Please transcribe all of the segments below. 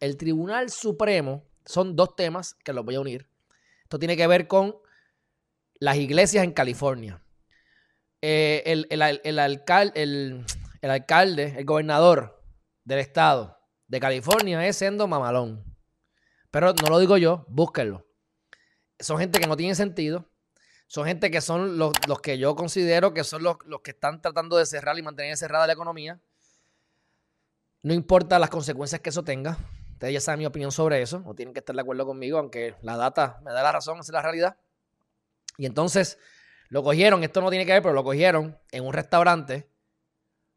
El Tribunal Supremo, son dos temas que los voy a unir. Esto tiene que ver con las iglesias en California. Eh, el, alcalde, el, gobernador del estado de California es siendo mamalón. Pero no lo digo yo, búsquenlo. Son gente que no tiene sentido. Son gente que son los, que yo considero que son los, los, que están tratando de cerrar y mantener cerrada la economía. No importa las consecuencias que eso tenga. Ustedes ya saben mi opinión sobre eso. No tienen que estar de acuerdo conmigo, aunque la data me da la razón, es la realidad. Y entonces lo cogieron, esto no tiene que ver, pero lo cogieron en un restaurante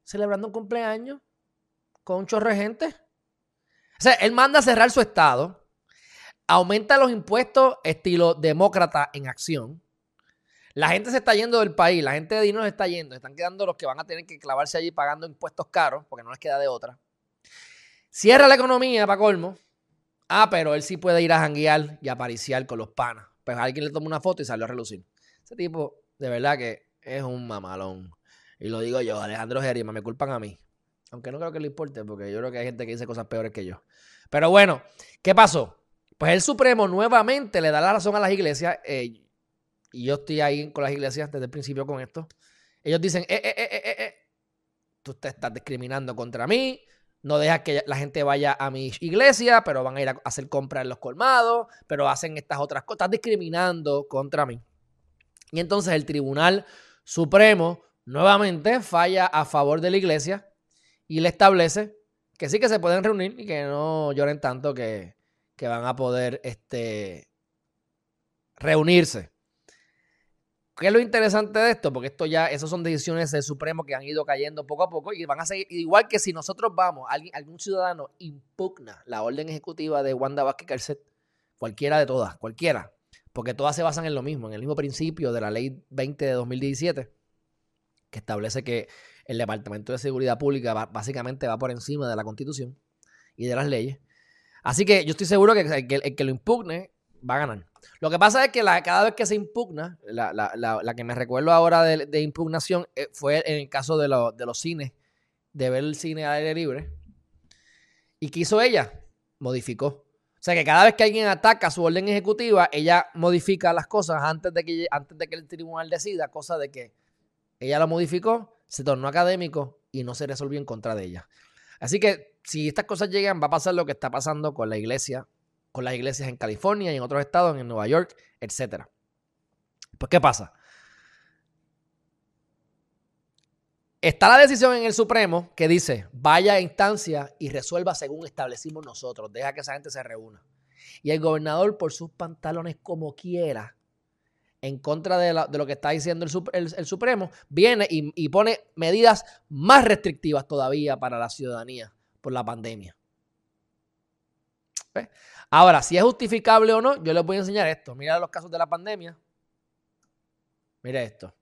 celebrando un cumpleaños con un chorro de gente. O sea, él manda a cerrar su estado, aumenta los impuestos estilo demócrata en acción. La gente se está yendo del país, la gente de dinero se está yendo, están quedando los que van a tener que clavarse allí pagando impuestos caros, porque no les queda de otra. Cierra la economía para colmo. Ah, pero él sí puede ir a janguear y a pariciar con los panas. Pues alguien le toma una foto y salió a relucir. Ese tipo, de verdad que es un mamalón. Y lo digo yo, Alejandro Gerima, me culpan a mí. Aunque no creo que le importe, porque yo creo que hay gente que dice cosas peores que yo. Pero bueno, ¿qué pasó? Pues el Supremo nuevamente le da la razón a las iglesias. Eh, y yo estoy ahí con las iglesias desde el principio con esto. Ellos dicen, eh, eh, eh, eh tú te estás discriminando contra mí, no dejas que la gente vaya a mi iglesia, pero van a ir a hacer compras en los colmados, pero hacen estas otras cosas. Estás discriminando contra mí. Y entonces el Tribunal Supremo nuevamente falla a favor de la iglesia y le establece que sí que se pueden reunir y que no lloren tanto que, que van a poder este, reunirse. ¿Qué es lo interesante de esto? Porque esto ya, esas son decisiones del Supremo que han ido cayendo poco a poco y van a seguir, igual que si nosotros vamos, alguien, algún ciudadano impugna la orden ejecutiva de Wanda Vázquez Carcet, cualquiera de todas, cualquiera, porque todas se basan en lo mismo, en el mismo principio de la ley 20 de 2017, que establece que el Departamento de Seguridad Pública básicamente va por encima de la Constitución y de las leyes. Así que yo estoy seguro que el que lo impugne va a ganar. Lo que pasa es que cada vez que se impugna, la, que me recuerdo ahora de, impugnación eh, fue en el caso de, los cines, de ver el cine al aire libre. ¿Y qué hizo ella? Modificó. O sea que cada vez que alguien ataca su orden ejecutiva, ella modifica las cosas antes de que, antes de que el tribunal decida, cosa de que ella lo modificó, se tornó académico y no se resolvió en contra de ella. Así que si estas cosas llegan, va a pasar lo que está pasando con la iglesia con las iglesias en California y en otros estados, en Nueva York, etc. Pues, ¿qué pasa? Está la decisión en el Supremo que dice, vaya a instancia y resuelva según establecimos nosotros, deja que esa gente se reúna. Y el gobernador, por sus pantalones como quiera, en contra de, lo que está diciendo el, Supremo, viene y, y, pone medidas más restrictivas todavía para la ciudadanía por la pandemia. Ahora, si es justificable o no, yo les voy a enseñar esto. Mira los casos de la pandemia. Mira esto.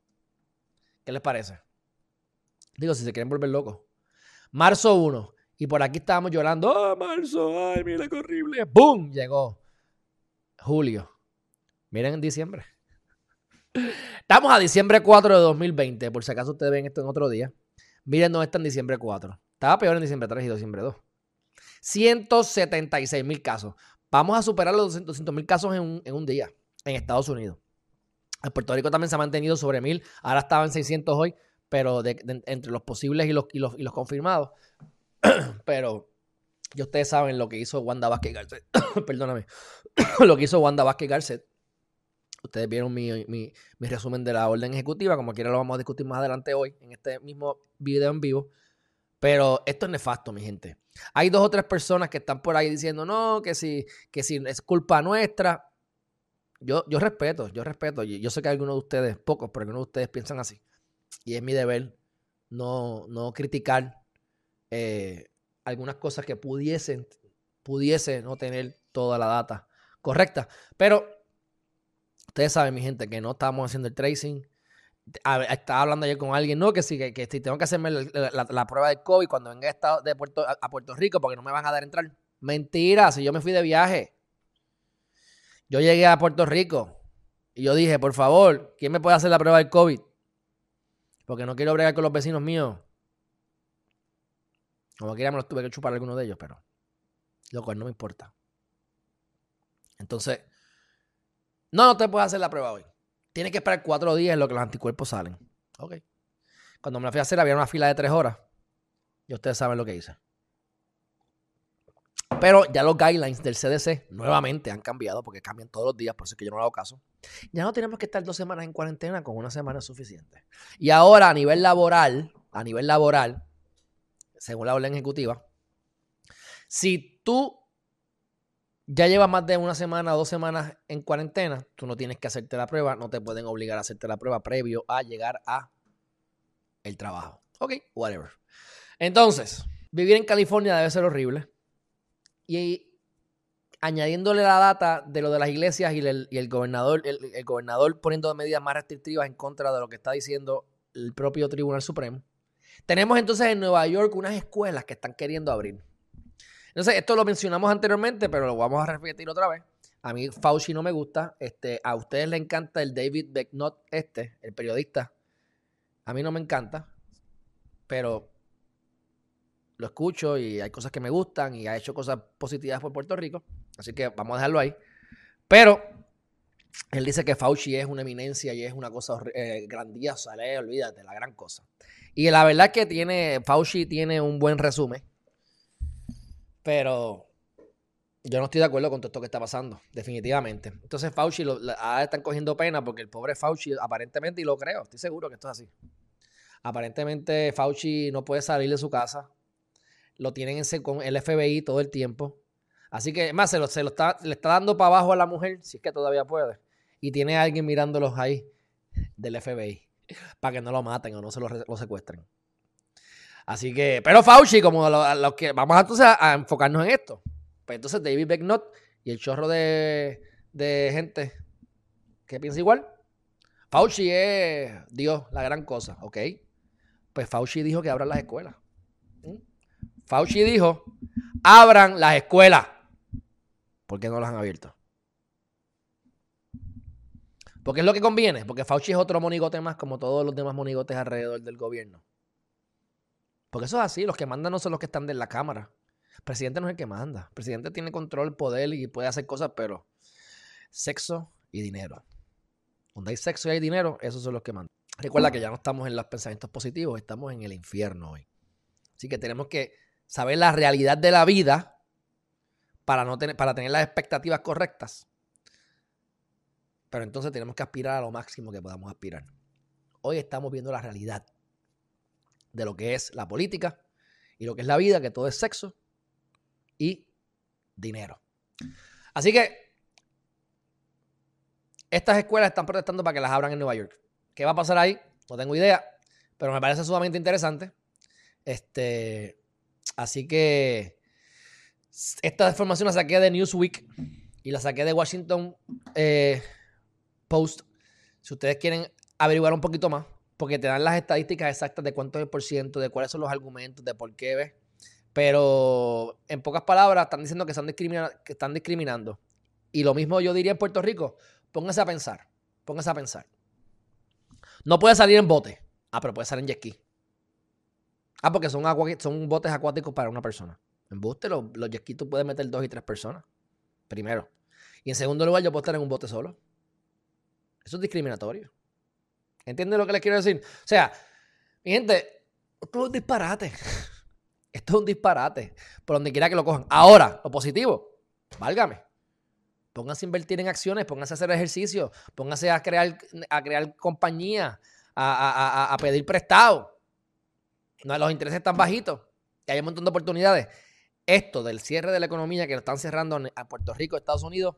¿Qué les parece? Digo, si se quieren volver locos. Marzo 1. Y por aquí estábamos llorando. ¡Ah, marzo! ¡Ay, mira qué horrible! ¡Bum! Llegó. Julio. Miren en diciembre. Estamos a diciembre 4 de 2020. Por si acaso ustedes ven esto en otro día. Miren dónde está en diciembre 4. Estaba peor en diciembre 3 y diciembre 2. 176 mil casos. Vamos a superar los 200 mil casos en un, día en Estados Unidos. En Puerto Rico también se ha mantenido sobre mil. Ahora estaba en 600 hoy, pero entre los posibles y los, confirmados. pero ya ustedes saben lo que hizo Wanda Vázquez Garcet. Perdóname. lo que hizo Wanda Vázquez Garcet. Ustedes vieron mi, mi, resumen de la orden ejecutiva. Como quiera lo vamos a discutir más adelante hoy en este mismo video en vivo. Pero esto es nefasto, mi gente. Hay dos o tres personas que están por ahí diciendo, no, que si, que si es culpa nuestra. Yo, yo respeto, yo respeto. Yo sé que algunos de ustedes, pocos, pero algunos de ustedes piensan así. Y es mi deber no, no criticar eh, algunas cosas que pudiesen, pudiese no tener toda la data correcta. Pero ustedes saben, mi gente, que no estamos haciendo el tracing estaba hablando ayer con alguien, no, que si, que, si tengo que hacerme la, prueba de COVID cuando venga a, de Puerto, a, Puerto Rico porque no me van a dar entrar. Mentira, si yo me fui de viaje. Yo llegué a Puerto Rico y yo dije, por favor, ¿quién me puede hacer la prueba del COVID? Porque no quiero bregar con los vecinos míos. Como quiera me los tuve que chupar algunos de ellos, pero Lo cual no me importa. Entonces, no, no te puedes hacer la prueba hoy. Tienes que esperar cuatro días en lo que los anticuerpos salen. Ok. Cuando me la fui a hacer había una fila de tres horas. Y ustedes saben lo que hice. Pero ya los guidelines del CDC nuevamente han cambiado porque cambian todos los días, por eso es que yo no hago caso. Ya no tenemos que estar dos semanas en cuarentena, con una semana suficiente. Y ahora a nivel laboral, a nivel laboral, según la orden ejecutiva, si tú ya llevas más de una semana dos semanas en cuarentena, tú no tienes que hacerte la prueba, no te pueden obligar a hacerte la prueba previo a llegar a el trabajo. Ok, whatever. Entonces, vivir en California debe ser horrible. Y añadiéndole la data de lo de las iglesias y el, gobernador, el, gobernador poniendo medidas más restrictivas en contra de lo que está diciendo el propio Tribunal Supremo. Tenemos entonces en Nueva York unas escuelas que están queriendo abrir. Entonces, esto lo mencionamos anteriormente, pero lo vamos a repetir otra vez. A mí Fauci no me gusta. Este, a ustedes les encanta el David Becknott, este, el periodista. A mí no me encanta. Pero lo escucho y hay cosas que me gustan y ha hecho cosas positivas por Puerto Rico. Así que vamos a dejarlo ahí. Pero él dice que Fauci es una eminencia y es una cosa eh, grandiosa. olvídate, la gran cosa. Y la verdad que tiene, Fauci tiene un buen resumen. Pero yo no estoy de acuerdo con todo esto que está pasando, definitivamente. Entonces Fauci lo, ahora están cogiendo pena porque el pobre Fauci aparentemente, y lo creo, estoy seguro que esto es así. Aparentemente Fauci no puede salir de su casa lo tienen ese, con el FBI todo el tiempo. Así que, más, se, lo, se lo está, le está dando para abajo a la mujer, si es que todavía puede. Y tiene a alguien mirándolos ahí del FBI para que no lo maten o no se lo, secuestren. Así que, pero Fauci, como los que vamos entonces a, enfocarnos en esto. Pues entonces David Becknott y el chorro de, de gente que piensa igual. Fauci es Dios, la gran cosa, ¿ok? Pues Fauci dijo que abran las escuelas. Fauci dijo, abran las escuelas. ¿Por qué no las han abierto? Porque es lo que conviene, porque Fauci es otro monigote más como todos los demás monigotes alrededor del gobierno. Porque eso es así, los que mandan no son los que están de la Cámara. El presidente no es el que manda. El presidente tiene control, poder y puede hacer cosas, pero sexo y dinero. Donde hay sexo y hay dinero, esos son los que mandan. Recuerda que ya no estamos en los pensamientos positivos, estamos en el infierno hoy. Así que tenemos que saber la realidad de la vida para, no tener, para tener las expectativas correctas. Pero entonces tenemos que aspirar a lo máximo que podamos aspirar. Hoy estamos viendo la realidad de lo que es la política y lo que es la vida, que todo es sexo y dinero. Así que estas escuelas están protestando para que las abran en Nueva York. ¿Qué va a pasar ahí? No tengo idea, pero me parece sumamente interesante. Este, Así que esta información la saqué de Newsweek y la saqué de Washington eh, Post. Si ustedes quieren averiguar un poquito más, porque te dan las estadísticas exactas de cuánto es el por ciento, de cuáles son los argumentos, de por qué ves. Pero en pocas palabras están diciendo que están, discriminando. Y lo mismo yo diría en Puerto Rico. Pónganse a pensar. Pónganse a pensar. No puede salir en bote. Ah, pero puede salir en jet ski. Ah, porque son, son botes acuáticos para una persona. En buste, los, los jet tú puedes meter dos y tres personas. Primero. Y en segundo lugar, yo puedo estar en un bote solo. Eso es discriminatorio. ¿Entienden lo que les quiero decir? O sea, mi gente, esto es un disparate. Esto es un disparate. Por donde quiera que lo cojan. Ahora, lo positivo, válgame. Pónganse a invertir en acciones, pónganse a hacer ejercicio, pónganse a crear, a crear compañía, a, a, a pedir prestado. No, los intereses están bajitos, que hay un montón de oportunidades. Esto del cierre de la economía que lo están cerrando a Puerto Rico, Estados Unidos,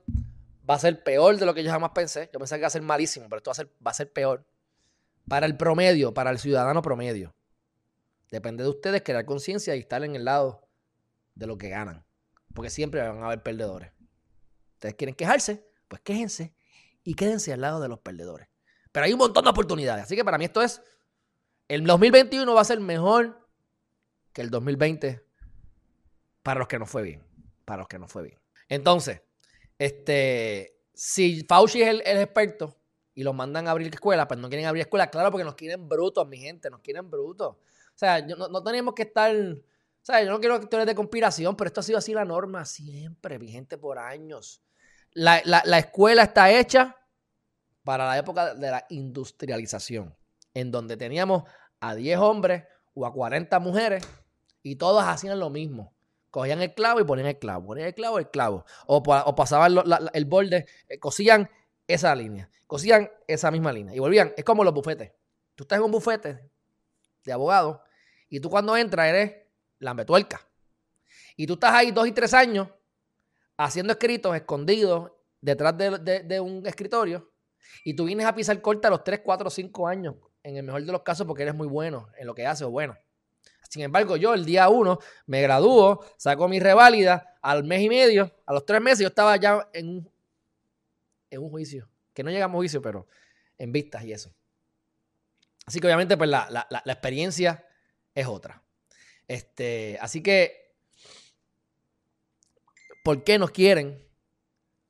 va a ser peor de lo que yo jamás pensé. Yo pensé que iba a ser malísimo, pero esto va a ser, va a ser peor. Para el promedio, para el ciudadano promedio. Depende de ustedes crear conciencia y estar en el lado de lo que ganan. Porque siempre van a haber perdedores. Ustedes quieren quejarse, pues quéjense y quédense al lado de los perdedores. Pero hay un montón de oportunidades. Así que para mí esto es el 2021 va a ser mejor que el 2020 para los que no fue bien. Para los que no fue bien. Entonces, este, si Fauci es el, experto y los mandan a abrir escuelas, pues no quieren abrir escuelas, claro, porque nos quieren brutos, mi gente, nos quieren brutos. O sea, no, tenemos que estar O sea, yo no quiero teorías de conspiración, pero esto ha sido así la norma siempre, vigente por años. La, la escuela está hecha para la época de la industrialización, en donde teníamos a 10 hombres o a 40 mujeres y todos hacían lo mismo. Cogían el clavo y ponían el clavo, ponían el clavo, el clavo. O, pasaban el borde, eh, cosían esa línea, cosían esa misma línea y volvían. Es como los bufetes. Tú estás en un bufete de abogado y tú cuando entras eres lambetuerca. Y tú estás ahí dos y tres años haciendo escritos escondidos detrás de, un escritorio y tú vienes a pisar corta a los tres, cuatro cinco años, en el mejor de los casos porque eres muy bueno en lo que haces o bueno. Sin embargo, yo el día uno me graduó, saco mi reválida, al mes y medio, a los tres meses yo estaba ya en un, en un juicio. Que no llegamos a juicio, pero en vistas y eso. Así que obviamente pues la, experiencia es otra. Este, así que, ¿por qué nos quieren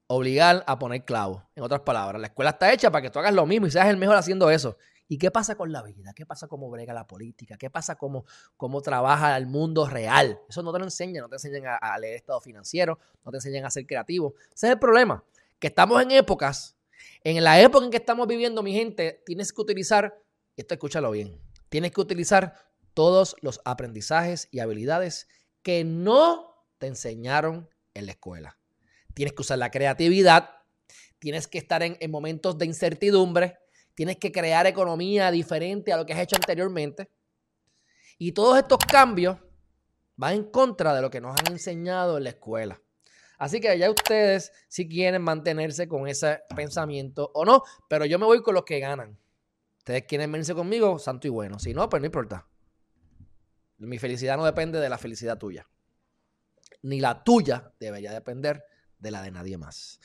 obligar a poner clavos? En otras palabras, la escuela está hecha para que tú hagas lo mismo y seas el mejor haciendo eso. ¿Y qué pasa con la vida? ¿Qué pasa cómo brega la política? ¿Qué pasa cómo, cómo trabaja el mundo real? Eso no te lo enseñan, no te enseñan a, leer estado financiero, no te enseñan a ser creativo. Ese es el problema, que estamos en épocas, en la época en que estamos viviendo, mi gente, tienes que utilizar, esto escúchalo bien, tienes que utilizar todos los aprendizajes y habilidades que no te enseñaron en la escuela. Tienes que usar la creatividad, tienes que estar en momentos de incertidumbre, Tienes que crear economía diferente a lo que has hecho anteriormente. Y todos estos cambios van en contra de lo que nos han enseñado en la escuela. Así que ya ustedes si quieren mantenerse con ese pensamiento o no, pero yo me voy con los que ganan. Ustedes quieren venirse conmigo, santo y bueno. Si no, pues no importa. Mi felicidad no depende de la felicidad tuya. Ni la tuya debería depender de la de nadie más.